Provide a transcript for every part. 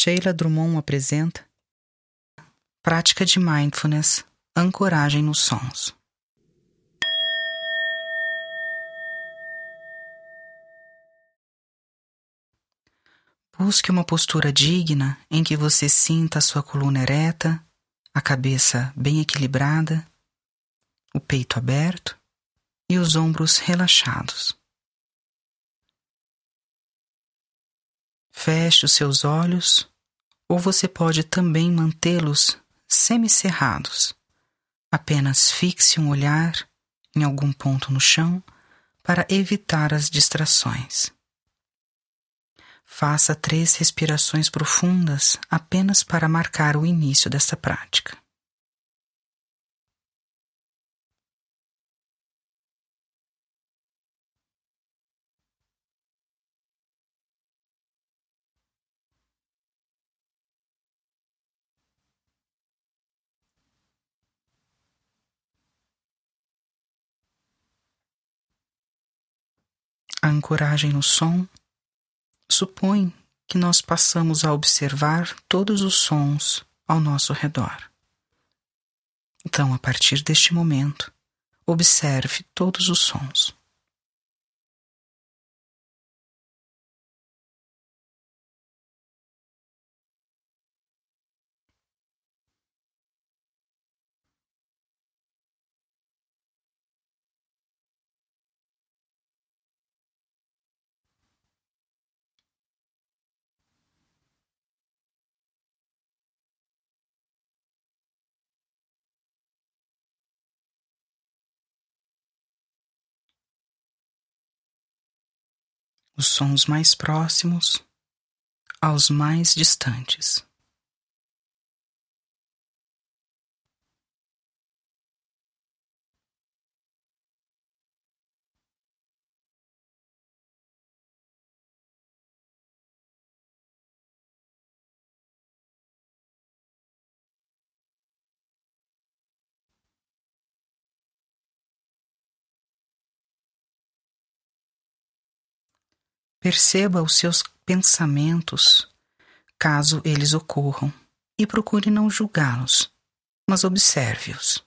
Sheila Drummond apresenta Prática de Mindfulness Ancoragem nos Sons. Busque uma postura digna em que você sinta a sua coluna ereta, a cabeça bem equilibrada, o peito aberto e os ombros relaxados. Feche os seus olhos ou você pode também mantê-los semicerrados. Apenas fixe um olhar em algum ponto no chão para evitar as distrações. Faça três respirações profundas apenas para marcar o início desta prática. Ancoragem no som supõe que nós passamos a observar todos os sons ao nosso redor. Então, a partir deste momento, observe todos os sons. Os sons mais próximos aos mais distantes. Perceba os seus pensamentos, caso eles ocorram, e procure não julgá-los, mas observe-os.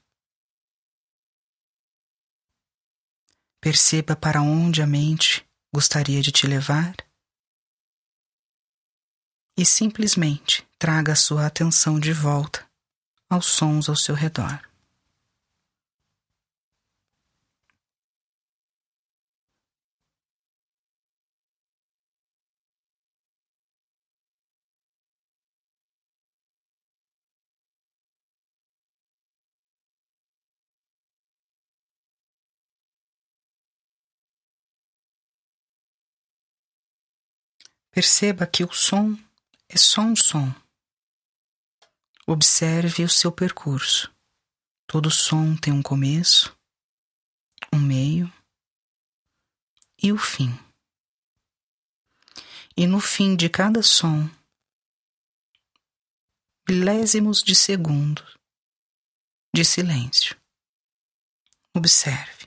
Perceba para onde a mente gostaria de te levar e simplesmente traga a sua atenção de volta aos sons ao seu redor. Perceba que o som é só um som. Observe o seu percurso. Todo som tem um começo, um meio e o fim. E no fim de cada som, milésimos de segundo de silêncio. Observe.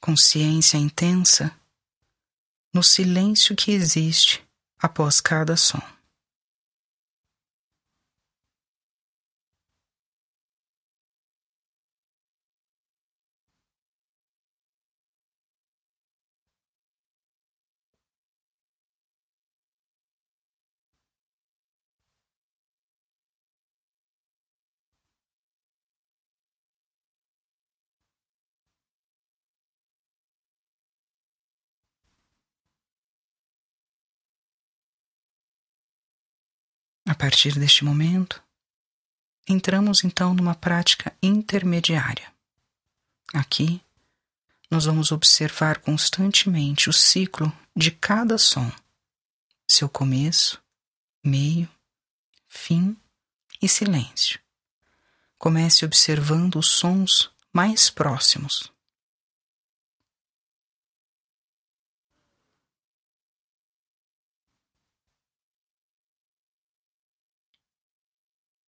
Consciência intensa no silêncio que existe após cada som. A partir deste momento, entramos então numa prática intermediária. Aqui, nós vamos observar constantemente o ciclo de cada som, seu começo, meio, fim e silêncio. Comece observando os sons mais próximos.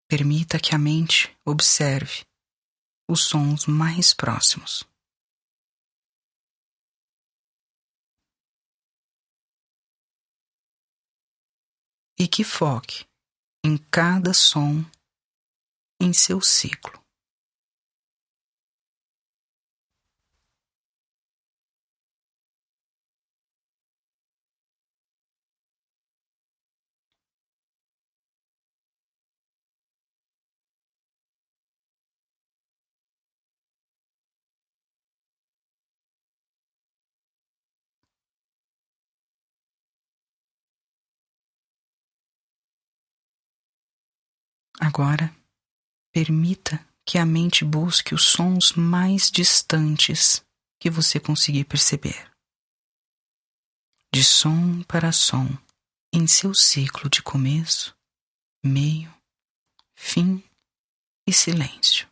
Permita que a mente observe os sons mais próximos. E que foque em cada som em seu ciclo. Agora, permita que a mente busque os sons mais distantes que você conseguir perceber. De som para som, em seu ciclo de começo, meio, fim e silêncio.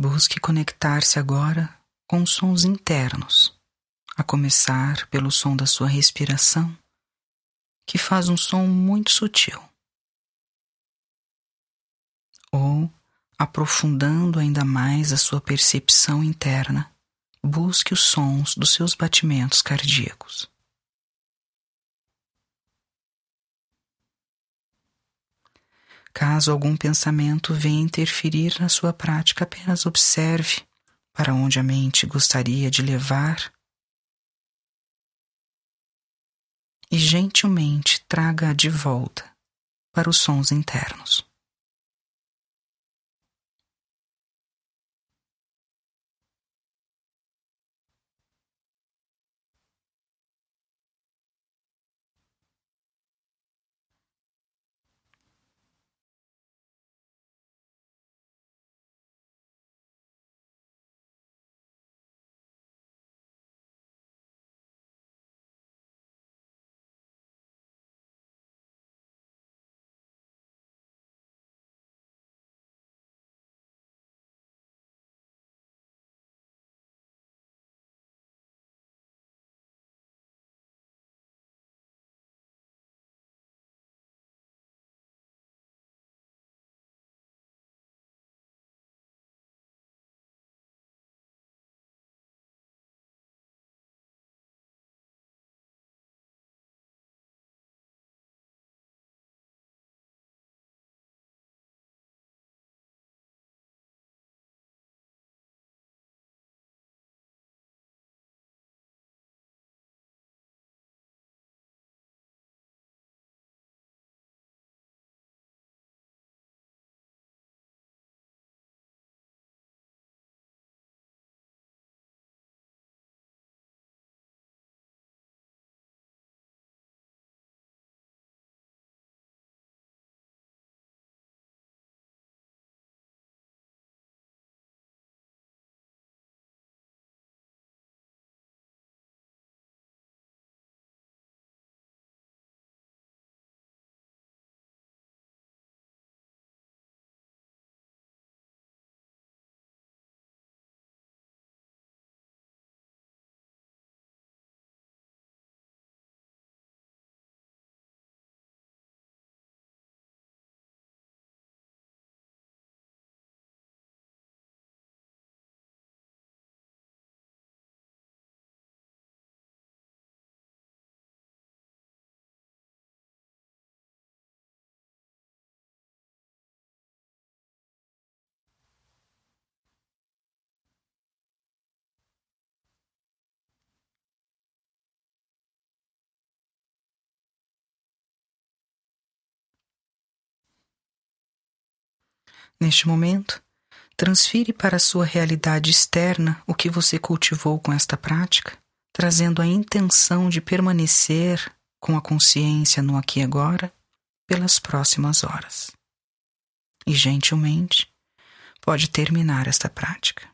Busque conectar-se agora com os sons internos, a começar pelo som da sua respiração, que faz um som muito sutil. Ou, aprofundando ainda mais a sua percepção interna, busque os sons dos seus batimentos cardíacos. Caso algum pensamento venha interferir na sua prática, apenas observe para onde a mente gostaria de levar e gentilmente traga-a de volta para os sons internos. Neste momento, transfire para a sua realidade externa o que você cultivou com esta prática, trazendo a intenção de permanecer com a consciência no aqui e agora pelas próximas horas. E gentilmente, pode terminar esta prática.